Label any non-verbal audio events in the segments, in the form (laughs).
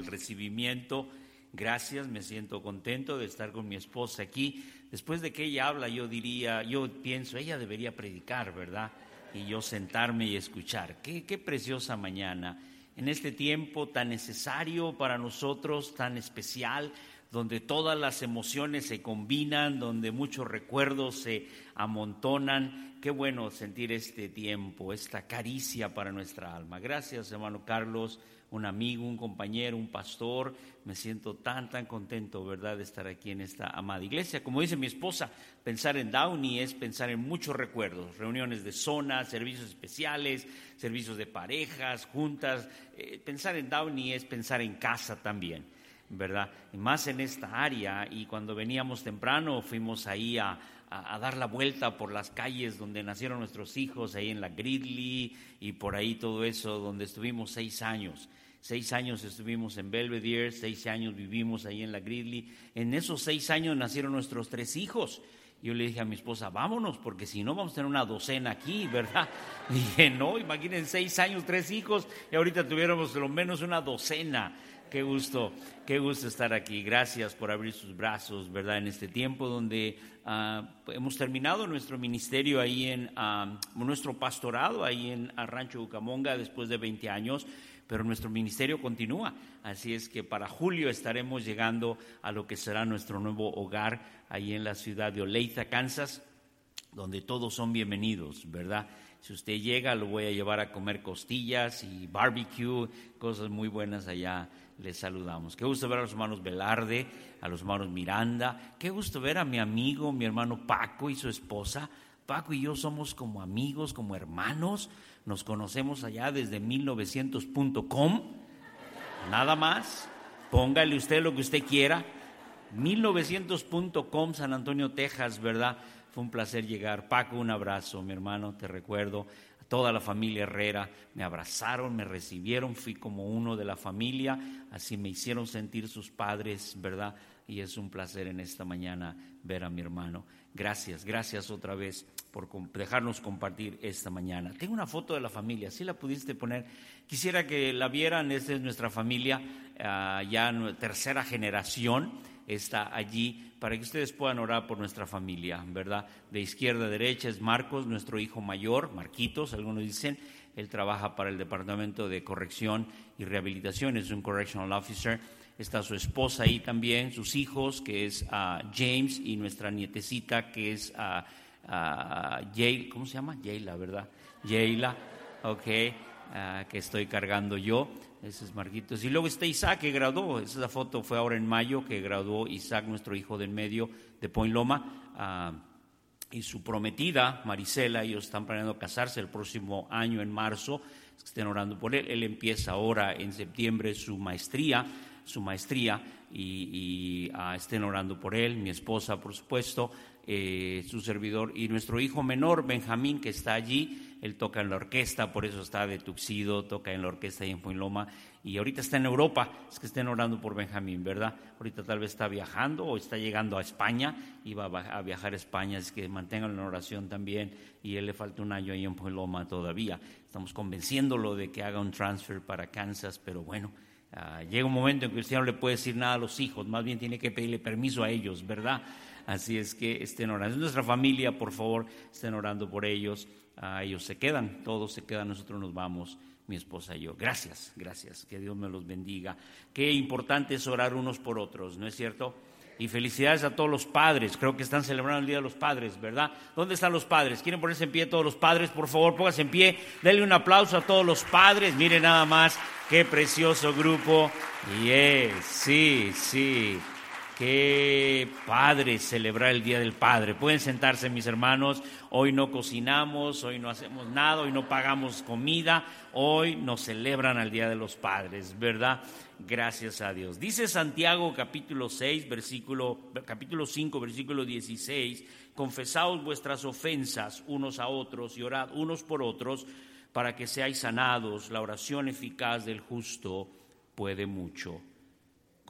el recibimiento. Gracias, me siento contento de estar con mi esposa aquí. Después de que ella habla, yo diría, yo pienso, ella debería predicar, ¿verdad? Y yo sentarme y escuchar. Qué, qué preciosa mañana. En este tiempo tan necesario para nosotros, tan especial, donde todas las emociones se combinan, donde muchos recuerdos se amontonan. Qué bueno sentir este tiempo, esta caricia para nuestra alma. Gracias, hermano Carlos, un amigo, un compañero, un pastor. Me siento tan, tan contento, ¿verdad?, de estar aquí en esta amada iglesia. Como dice mi esposa, pensar en Downey es pensar en muchos recuerdos, reuniones de zona, servicios especiales, servicios de parejas, juntas. Eh, pensar en Downey es pensar en casa también. ¿Verdad? Y más en esta área. Y cuando veníamos temprano fuimos ahí a, dar la vuelta por las calles donde nacieron nuestros hijos, ahí en la Gridley y por ahí todo eso, donde estuvimos seis años. Seis años estuvimos en Belvedere, seis años vivimos ahí en la Gridley. En esos seis años nacieron nuestros tres hijos. Yo le dije a mi esposa, vámonos, porque si no vamos a tener una docena aquí, ¿verdad? (laughs) dije, no, imaginen seis años, tres hijos, y ahorita tuviéramos lo menos una docena. Qué gusto, qué gusto estar aquí. Gracias por abrir sus brazos, ¿verdad? En este tiempo donde ah, hemos terminado nuestro ministerio ahí en ah, nuestro pastorado ahí en Rancho Ucamonga después de 20 años, pero nuestro ministerio continúa. Así es que para julio estaremos llegando a lo que será nuestro nuevo hogar ahí en la ciudad de Olathe, Kansas, donde todos son bienvenidos, ¿verdad? Si usted llega, lo voy a llevar a comer costillas y barbecue, cosas muy buenas allá les saludamos. Qué gusto ver a los hermanos Velarde, a los hermanos Miranda. Qué gusto ver a mi amigo, mi hermano Paco y su esposa. Paco y yo somos como amigos, como hermanos. Nos conocemos allá desde 1900.com. Nada más. Póngale usted lo que usted quiera. 1900.com, San Antonio, Texas, ¿verdad? Fue un placer llegar. Paco, un abrazo, mi hermano, te recuerdo toda la familia Herrera me abrazaron, me recibieron, fui como uno de la familia, así me hicieron sentir sus padres, ¿verdad? Y es un placer en esta mañana ver a mi hermano. Gracias, gracias otra vez por dejarnos compartir esta mañana. Tengo una foto de la familia, si la pudiste poner. Quisiera que la vieran, esta es nuestra familia, uh, ya tercera generación está allí para que ustedes puedan orar por nuestra familia, ¿verdad? De izquierda a derecha es Marcos, nuestro hijo mayor, Marquitos, algunos dicen, él trabaja para el Departamento de Corrección y Rehabilitación, es un correctional officer. Está su esposa ahí también, sus hijos, que es uh, James, y nuestra nietecita, que es uh, uh, ¿cómo se llama? Jayla, ¿verdad? Jayla, ok, que estoy cargando yo. Ese es Marquitos. Y luego está Isaac que graduó. Esa foto fue ahora en mayo que graduó Isaac, nuestro hijo del medio de Point Loma. Ah, y su prometida, Marisela, ellos están planeando casarse el próximo año, en marzo. Estén orando por él. Él empieza ahora en septiembre su maestría, su maestría, y, ah, estén orando por él. Mi esposa, por supuesto, eh, su servidor y nuestro hijo menor, Benjamín, que está allí él toca en la orquesta, por eso está de Tuxido, toca en la orquesta ahí en Puenloma, y ahorita está en Europa, es que estén orando por Benjamín, ¿verdad? Ahorita tal vez está viajando o está llegando a España, y va a viajar a España, es que mantengan en oración también, y él le falta un año ahí en Puenloma todavía. Estamos convenciéndolo de que haga un transfer para Kansas, pero bueno, ah, llega un momento en que usted no le puede decir nada a los hijos, más bien tiene que pedirle permiso a ellos, ¿verdad? Así es que estén orando. Nuestra familia, por favor, estén orando por ellos ellos se quedan, todos se quedan, nosotros nos vamos, mi esposa y yo. Gracias, gracias, que Dios me los bendiga. Qué importante es orar unos por otros, ¿no es cierto? Y felicidades a todos los padres, creo que están celebrando el Día de los Padres, ¿verdad? ¿Dónde están los padres? ¿Quieren ponerse en pie todos los padres? Por favor, pónganse en pie, denle un aplauso a todos los padres, miren nada más, qué precioso grupo. Yes, sí, sí. Qué padre celebrar el Día del Padre. Pueden sentarse mis hermanos. Hoy no cocinamos, hoy no hacemos nada, hoy no pagamos comida, hoy nos celebran al Día de los Padres, ¿verdad? Gracias a Dios. Dice Santiago capítulo 6, versículo, capítulo 5, versículo 16, confesaos vuestras ofensas unos a otros y orad unos por otros para que seáis sanados. La oración eficaz del justo puede mucho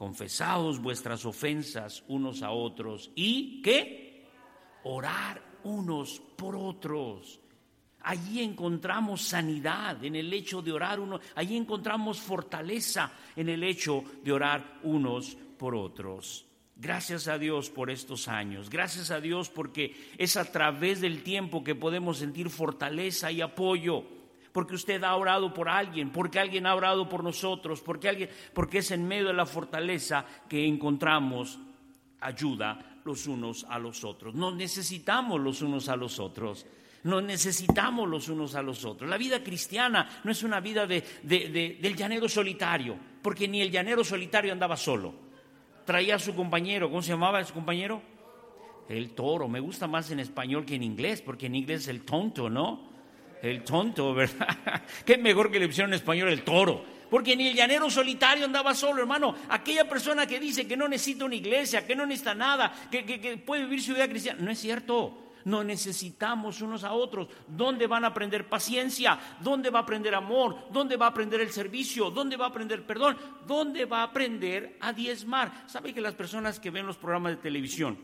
confesaos vuestras ofensas unos a otros y ¿qué? Orar unos por otros. Allí encontramos sanidad en el hecho de orar uno, allí encontramos fortaleza en el hecho de orar unos por otros. Gracias a Dios por estos años, gracias a Dios porque es a través del tiempo que podemos sentir fortaleza y apoyo, porque usted ha orado por alguien, porque alguien ha orado por nosotros, porque alguien, porque es en medio de la fortaleza que encontramos ayuda los unos a los otros. Nos necesitamos los unos a los otros. Nos necesitamos los unos a los otros. La vida cristiana no es una vida de, del llanero solitario, porque ni el llanero solitario andaba solo. Traía a su compañero, ¿cómo se llamaba su compañero? El toro. Me gusta más en español que en inglés, porque en inglés es el tonto, ¿no? El tonto, ¿verdad? (laughs) Qué mejor que le pusieron en español el toro. Porque ni el llanero solitario andaba solo, hermano. Aquella persona que dice que no necesita una iglesia, que no necesita nada, que, puede vivir su vida cristiana, no es cierto. No necesitamos unos a otros. ¿Dónde van a aprender paciencia? ¿Dónde va a aprender amor? ¿Dónde va a aprender el servicio? ¿Dónde va a aprender perdón? ¿Dónde va a aprender a diezmar? ¿Sabe que las personas que ven los programas de televisión,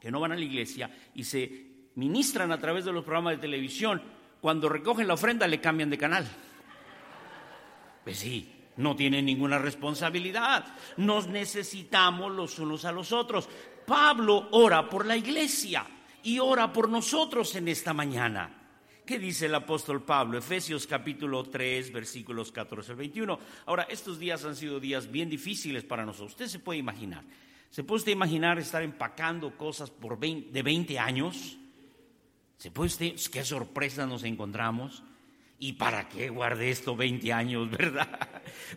que no van a la iglesia y se ministran a través de los programas de televisión, cuando recogen la ofrenda le cambian de canal? Pues sí, no tienen ninguna responsabilidad. Nos necesitamos los unos a los otros. Pablo ora por la iglesia y ora por nosotros en esta mañana. ¿Qué dice el apóstol Pablo? Efesios capítulo 3, versículos 14 al 21. Ahora, estos días han sido días bien difíciles para nosotros. Usted se puede imaginar. ¿Se puede usted imaginar estar empacando cosas por de 20 años? ¿Se puede usted, qué sorpresa nos encontramos? ¿Y para qué guardé esto 20 años, (laughs) verdad?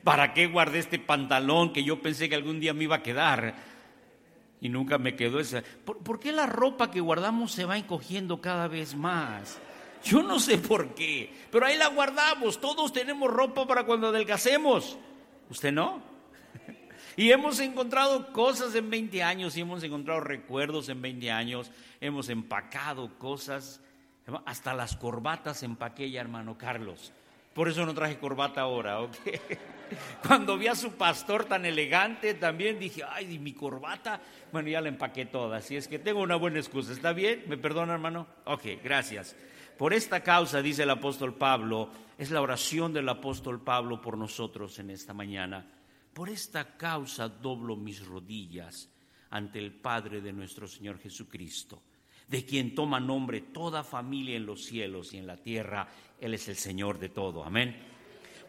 ¿Para qué guardé este pantalón que yo pensé que algún día me iba a quedar? y nunca me quedó esa. ¿Por, qué la ropa que guardamos se va encogiendo cada vez más? Yo no sé por qué, pero ahí la guardamos. Todos tenemos ropa para cuando adelgacemos. ¿Usted no? Y hemos encontrado cosas en 20 años, y hemos encontrado recuerdos en 20 años, hemos empacado cosas, hasta las corbatas empaqué ya, hermano Carlos. Por eso no traje corbata ahora, ¿ok? (laughs) Cuando vi a su pastor tan elegante, también dije, ay, mi corbata? Bueno, ya la empaqué toda, así es que tengo una buena excusa. ¿Está bien? ¿Me perdona, hermano? Ok, gracias. Por esta causa, dice el apóstol Pablo, es la oración del apóstol Pablo por nosotros en esta mañana. Por esta causa doblo mis rodillas ante el Padre de nuestro Señor Jesucristo, de quien toma nombre toda familia en los cielos y en la tierra. Él es el Señor de todo. Amén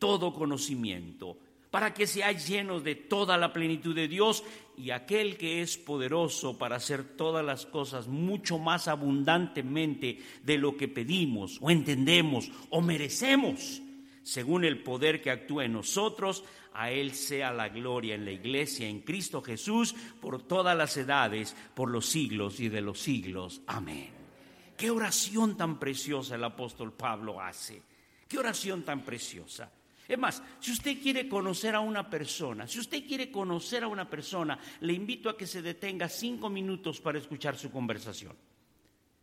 todo conocimiento, para que seáis llenos de toda la plenitud de Dios y aquel que es poderoso para hacer todas las cosas mucho más abundantemente de lo que pedimos o entendemos o merecemos, según el poder que actúa en nosotros, a Él sea la gloria en la iglesia, en Cristo Jesús, por todas las edades, por los siglos y de los siglos. Amén. Qué oración tan preciosa el apóstol Pablo hace. Qué oración tan preciosa. Es más, si usted quiere conocer a una persona, si usted quiere conocer a una persona, le invito a que se detenga cinco minutos para escuchar su conversación.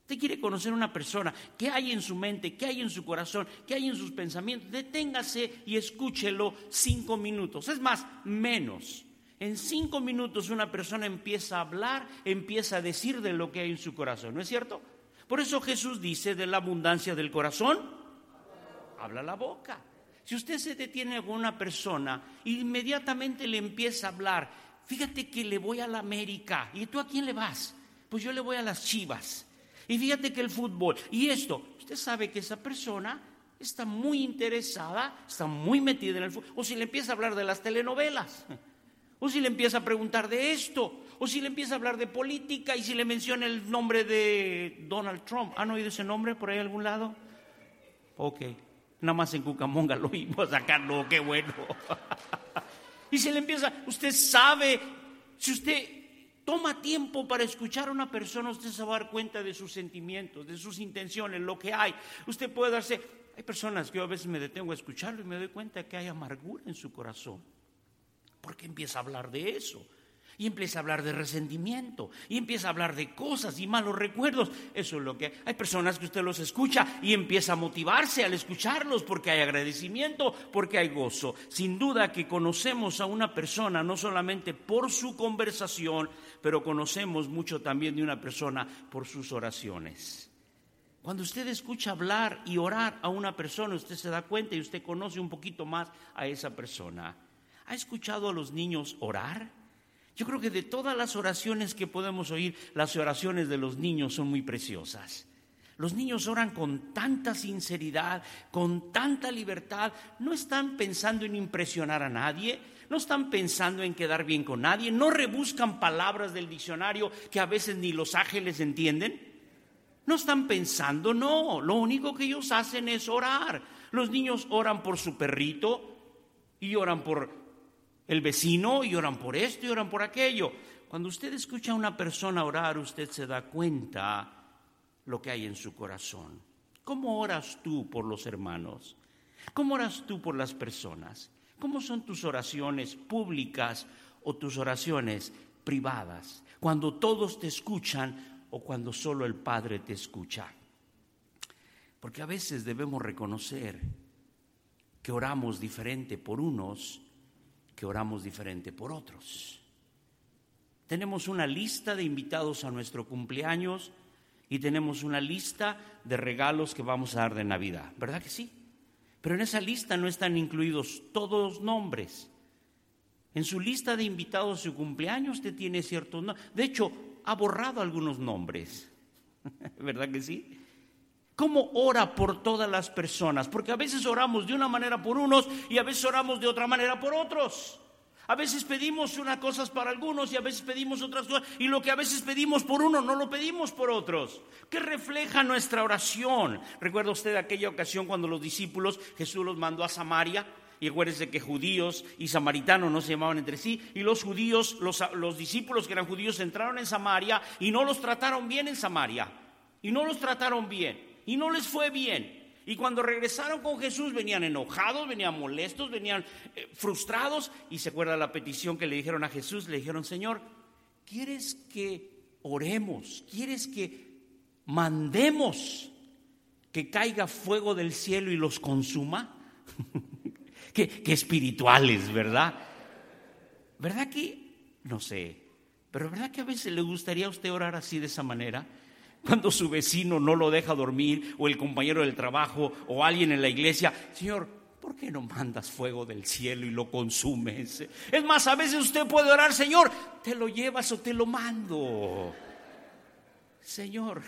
Usted quiere conocer a una persona, qué hay en su mente, qué hay en su corazón, qué hay en sus pensamientos, deténgase y escúchelo cinco minutos. Es más, menos. En cinco minutos una persona empieza a hablar, empieza a decir de lo que hay en su corazón, ¿no es cierto? Por eso Jesús dice, de la abundancia del corazón, habla la boca. Si usted se detiene con una persona, inmediatamente le empieza a hablar, fíjate que le voy a la América, ¿y tú a quién le vas? Pues yo le voy a las Chivas. Y fíjate que el fútbol, y esto, usted sabe que esa persona está muy interesada, está muy metida en el fútbol, o si le empieza a hablar de las telenovelas, (laughs) o si le empieza a preguntar de esto, o si le empieza a hablar de política y si le menciona el nombre de Donald Trump. ¿Han oído ese nombre por ahí algún lado? Ok. Nada más en Cucamonga lo a sacarlo, qué bueno. (laughs) y se le empieza, usted sabe, si usted toma tiempo para escuchar a una persona, usted se va a dar cuenta de sus sentimientos, de sus intenciones, lo que hay. Usted puede darse, Hay personas que yo a veces me detengo a escucharlo y me doy cuenta que hay amargura en su corazón. Porque empieza a hablar de eso. Y empieza a hablar de resentimiento. Y empieza a hablar de cosas y malos recuerdos. Eso es lo que hay personas que usted los escucha y empieza a motivarse al escucharlos porque hay agradecimiento, porque hay gozo. Sin duda que conocemos a una persona no solamente por su conversación, pero conocemos mucho también de una persona por sus oraciones. Cuando usted escucha hablar y orar a una persona, usted se da cuenta y usted conoce un poquito más a esa persona. ¿Ha escuchado a los niños orar? Yo creo que de todas las oraciones que podemos oír, las oraciones de los niños son muy preciosas. Los niños oran con tanta sinceridad, con tanta libertad, no están pensando en impresionar a nadie, no están pensando en quedar bien con nadie, no rebuscan palabras del diccionario que a veces ni los ángeles entienden. No están pensando, no, lo único que ellos hacen es orar. Los niños oran por su perrito y oran por el vecino y oran por esto y oran por aquello. Cuando usted escucha a una persona orar, usted se da cuenta lo que hay en su corazón. ¿Cómo oras tú por los hermanos? ¿Cómo oras tú por las personas? ¿Cómo son tus oraciones públicas o tus oraciones privadas? Cuando todos te escuchan o cuando solo el Padre te escucha. Porque a veces debemos reconocer que oramos diferente por unos que oramos diferente por otros. Tenemos una lista de invitados a nuestro cumpleaños y tenemos una lista de regalos que vamos a dar de Navidad, ¿verdad que sí? Pero en esa lista no están incluidos todos los nombres. En su lista de invitados a su cumpleaños usted tiene ciertos nombres. De hecho, ha borrado algunos nombres, (laughs) ¿verdad que sí? ¿Cómo ora por todas las personas? Porque a veces oramos de una manera por unos y a veces oramos de otra manera por otros. A veces pedimos unas cosas para algunos y a veces pedimos otras cosas. Y lo que a veces pedimos por uno no lo pedimos por otros. ¿Qué refleja nuestra oración? ¿Recuerda usted aquella ocasión cuando los discípulos, Jesús los mandó a Samaria? Y acuérdese que judíos y samaritanos no se llamaban entre sí. Y los judíos, los, los discípulos que eran judíos entraron en Samaria y no los trataron bien en Samaria. Y no los trataron bien y no les fue bien. Y cuando regresaron con Jesús venían enojados, venían molestos, venían eh, frustrados. Y se acuerda la petición que le dijeron a Jesús, le dijeron, Señor, ¿quieres que oremos? ¿Quieres que mandemos que caiga fuego del cielo y los consuma? (laughs) qué, espirituales, ¿verdad? ¿Verdad que? No sé. Pero ¿verdad que a veces le gustaría a usted orar así de esa manera? Cuando su vecino no lo deja dormir o el compañero del trabajo o alguien en la iglesia, Señor, ¿por qué no mandas fuego del cielo y lo consumes? Es más, a veces usted puede orar, Señor, te lo llevas o te lo mando. Señor,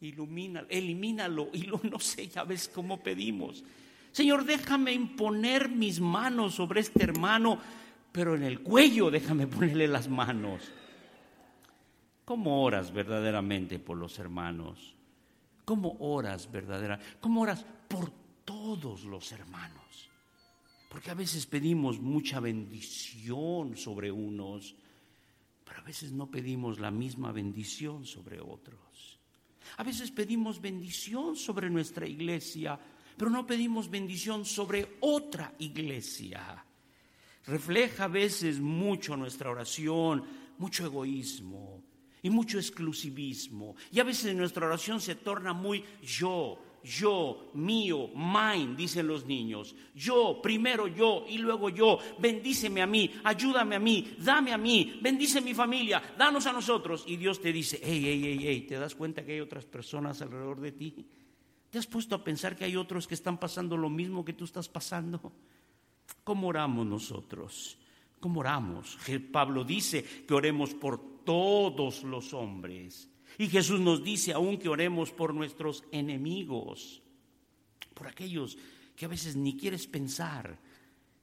ilumina, elimínalo y lo, no sé, ya ves cómo pedimos. Señor, déjame imponer mis manos sobre este hermano, pero en el cuello déjame ponerle las manos. ¿Cómo oras verdaderamente por los hermanos? ¿Cómo oras verdaderamente? ¿Cómo oras por todos los hermanos? Porque a veces pedimos mucha bendición sobre unos, pero a veces no pedimos la misma bendición sobre otros. A veces pedimos bendición sobre nuestra iglesia, pero no pedimos bendición sobre otra iglesia. Refleja a veces mucho nuestra oración, mucho egoísmo, y mucho exclusivismo. Y a veces nuestra oración se torna muy yo, yo, mío, mine, dicen los niños. Yo, primero yo y luego yo. Bendíceme a mí, ayúdame a mí, dame a mí, bendice mi familia, danos a nosotros. Y Dios te dice, hey, hey, hey, hey, ¿te das cuenta que hay otras personas alrededor de ti? ¿Te has puesto a pensar que hay otros que están pasando lo mismo que tú estás pasando? ¿Cómo oramos nosotros? ¿Cómo oramos? Pablo dice que oremos por todos los hombres. Y Jesús nos dice aún que oremos por nuestros enemigos, por aquellos que a veces ni quieres pensar.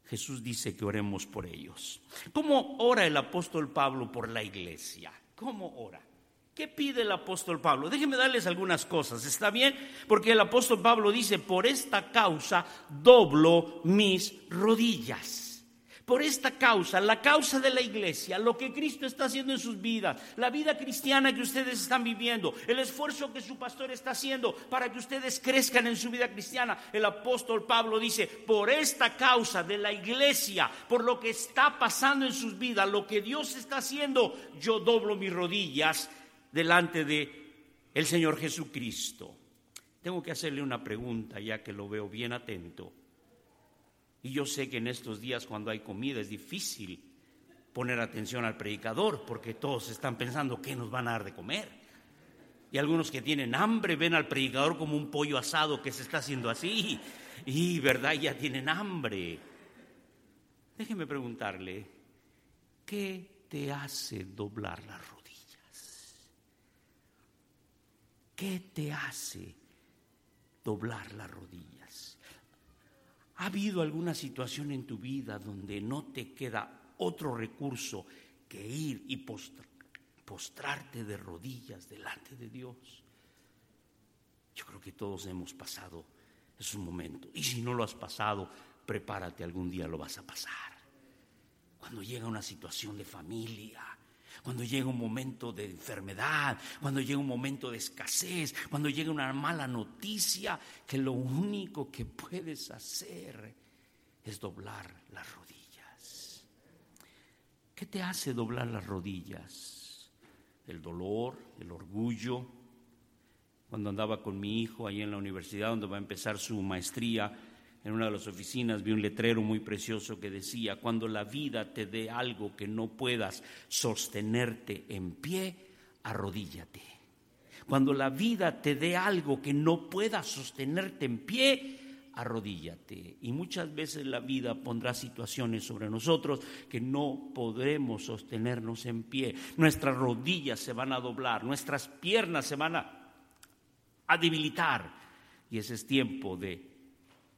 Jesús dice que oremos por ellos. ¿Cómo ora el apóstol Pablo por la iglesia? ¿Cómo ora? ¿Qué pide el apóstol Pablo? Déjenme darles algunas cosas, ¿está bien? Porque el apóstol Pablo dice, por esta causa doblo mis rodillas. Por esta causa, la causa de la iglesia, lo que Cristo está haciendo en sus vidas, la vida cristiana que ustedes están viviendo, el esfuerzo que su pastor está haciendo para que ustedes crezcan en su vida cristiana. El apóstol Pablo dice, por esta causa de la iglesia, por lo que está pasando en sus vidas, lo que Dios está haciendo, yo doblo mis rodillas delante de el Señor Jesucristo. Tengo que hacerle una pregunta ya que lo veo bien atento. Y yo sé que en estos días cuando hay comida es difícil poner atención al predicador porque todos están pensando qué nos van a dar de comer. Y algunos que tienen hambre ven al predicador como un pollo asado que se está haciendo así. Y verdad, ya tienen hambre. Déjeme preguntarle, ¿qué te hace doblar las rodillas? ¿Qué te hace doblar las rodillas? ¿Ha habido alguna situación en tu vida donde no te queda otro recurso que ir y postrarte de rodillas delante de Dios? Yo creo que todos hemos pasado esos momentos. Y si no lo has pasado, prepárate, algún día lo vas a pasar. Cuando llega una situación de familia, cuando llega un momento de enfermedad, cuando llega un momento de escasez, cuando llega una mala noticia, que lo único que puedes hacer es doblar las rodillas. ¿Qué te hace doblar las rodillas? El dolor, el orgullo. Cuando andaba con mi hijo ahí en la universidad donde va a empezar su maestría, en una de las oficinas vi un letrero muy precioso que decía, cuando la vida te dé algo que no puedas sostenerte en pie, arrodíllate. Cuando la vida te dé algo que no puedas sostenerte en pie, arrodíllate. Y muchas veces la vida pondrá situaciones sobre nosotros que no podremos sostenernos en pie. Nuestras rodillas se van a doblar, nuestras piernas se van a, a debilitar. Y ese es tiempo de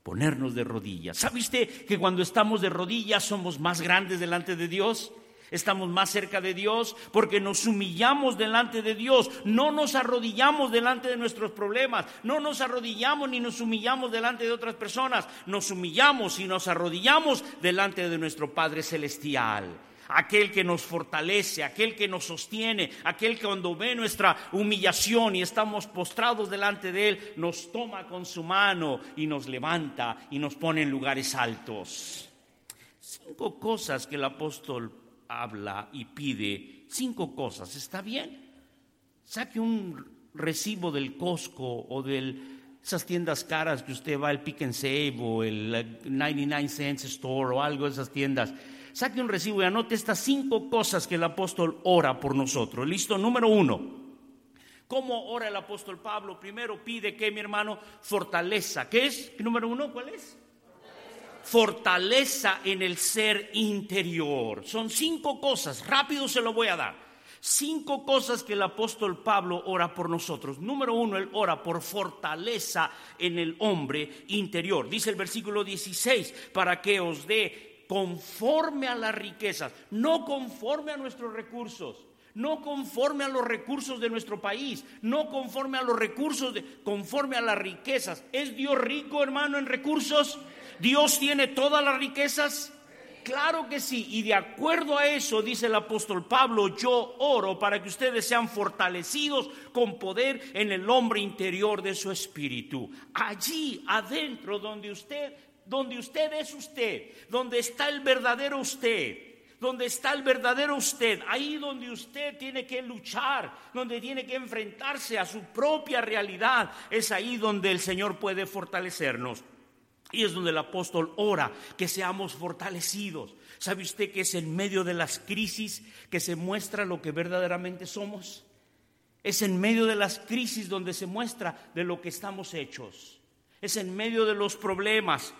ponernos de rodillas. ¿Sabe usted que cuando estamos de rodillas somos más grandes delante de Dios? Estamos más cerca de Dios porque nos humillamos delante de Dios. No nos arrodillamos delante de nuestros problemas. No nos arrodillamos ni nos humillamos delante de otras personas. Nos humillamos y nos arrodillamos delante de nuestro Padre Celestial aquel que nos fortalece, aquel que nos sostiene, aquel que cuando ve nuestra humillación y estamos postrados delante de Él, nos toma con su mano y nos levanta y nos pone en lugares altos. Cinco cosas que el apóstol habla y pide, cinco cosas, ¿está bien? Saque un recibo del Costco o de esas tiendas caras que usted va, el Pick and Save o el 99 Cents Store o algo de esas tiendas saque un recibo y anote estas cinco cosas que el apóstol ora por nosotros. Listo, número uno. ¿Cómo ora el apóstol Pablo? Primero pide que mi hermano fortaleza. ¿Qué es? Número uno, ¿cuál es? Fortaleza en el ser interior. Son cinco cosas. Rápido se lo voy a dar. Cinco cosas que el apóstol Pablo ora por nosotros. Número uno, él ora por fortaleza en el hombre interior. Dice el versículo 16, para que os dé conforme a las riquezas, no conforme a nuestros recursos, no conforme a los recursos de nuestro país, no conforme a los recursos, de, conforme a las riquezas. ¿Es Dios rico, hermano, en recursos? ¿Dios tiene todas las riquezas? Claro que sí, y de acuerdo a eso, dice el apóstol Pablo, yo oro para que ustedes sean fortalecidos con poder en el hombre interior de su espíritu. Allí adentro donde usted donde usted es usted, donde está el verdadero usted, donde está el verdadero usted, ahí donde usted tiene que luchar, donde tiene que enfrentarse a su propia realidad, es ahí donde el Señor puede fortalecernos. Y es donde el apóstol ora que seamos fortalecidos. ¿Sabe usted que es en medio de las crisis que se muestra lo que verdaderamente somos? Es en medio de las crisis donde se muestra de lo que estamos hechos. Es en medio de los problemas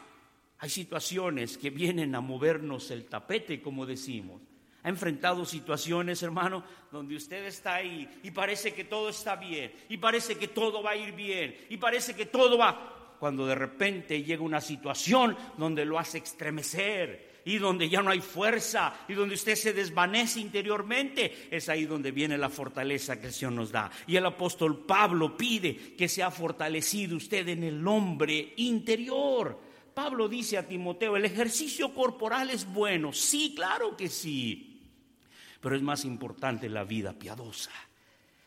hay situaciones que vienen a movernos el tapete, como decimos. Ha enfrentado situaciones, hermano, donde usted está ahí y parece que todo está bien, y parece que todo va a ir bien, y parece que todo va... Cuando de repente llega una situación donde lo hace estremecer y donde ya no hay fuerza y donde usted se desvanece interiormente, es ahí donde viene la fortaleza que el Señor nos da. Y el apóstol Pablo pide que sea fortalecido usted en el hombre interior Pablo dice a Timoteo, el ejercicio corporal es bueno, sí, claro que sí, pero es más importante la vida piadosa,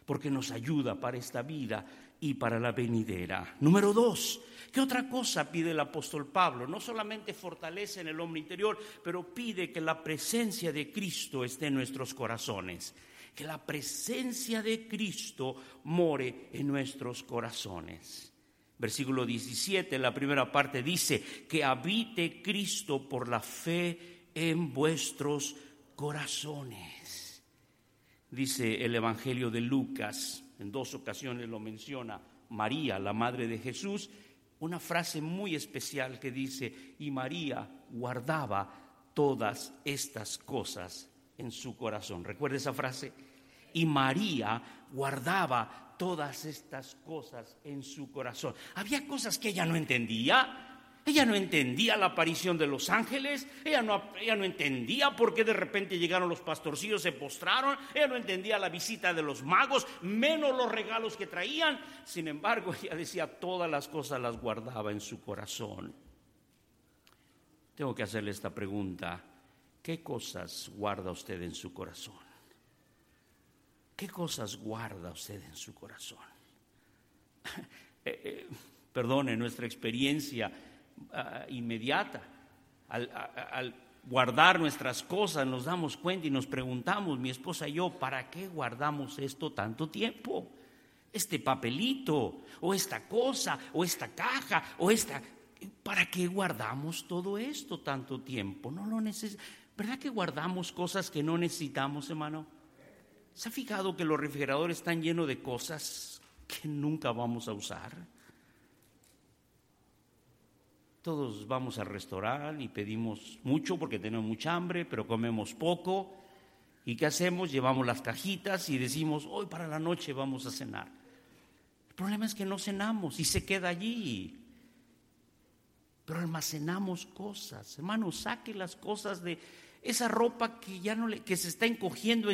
porque nos ayuda para esta vida y para la venidera. Número dos, ¿qué otra cosa pide el apóstol Pablo? No solamente fortalece en el hombre interior, pero pide que la presencia de Cristo esté en nuestros corazones que la presencia de Cristo more en nuestros corazones. Versículo 17, la primera parte dice, que habite Cristo por la fe en vuestros corazones. Dice el Evangelio de Lucas, en dos ocasiones lo menciona María, la madre de Jesús, una frase muy especial que dice, y María guardaba todas estas cosas en su corazón. ¿Recuerda esa frase? Y María guardaba todas estas cosas en su corazón. Había cosas que ella no entendía. Ella no entendía la aparición de los ángeles, ella no, ella no entendía por qué de repente llegaron los pastorcillos, se postraron, ella no entendía la visita de los magos, menos los regalos que traían. Sin embargo, (laughs) ella decía, todas las cosas las guardaba en su corazón. Tengo que hacerle esta pregunta, ¿qué cosas guarda usted en su corazón? ¿Qué cosas guarda usted en su corazón? (laughs) Eh, eh, perdone nuestra experiencia ah, inmediata. Al, guardar nuestras cosas nos damos cuenta y nos preguntamos, mi esposa y yo, ¿para qué guardamos esto tanto tiempo? Este papelito, o esta cosa, o esta caja, o esta... ¿Para qué guardamos todo esto tanto tiempo? No lo necesitamos. ¿Verdad que guardamos cosas que no necesitamos, hermano? ¿Se ha fijado que los refrigeradores están llenos de cosas que nunca vamos a usar? Todos vamos al restaurante y pedimos mucho porque tenemos mucha hambre, pero comemos poco. ¿Y qué hacemos? Llevamos las cajitas y decimos, hoy para la noche vamos a cenar. El problema es que no cenamos y se queda allí. Pero almacenamos cosas. Hermano, saque las cosas de esa ropa que ya no le, que se está encogiendo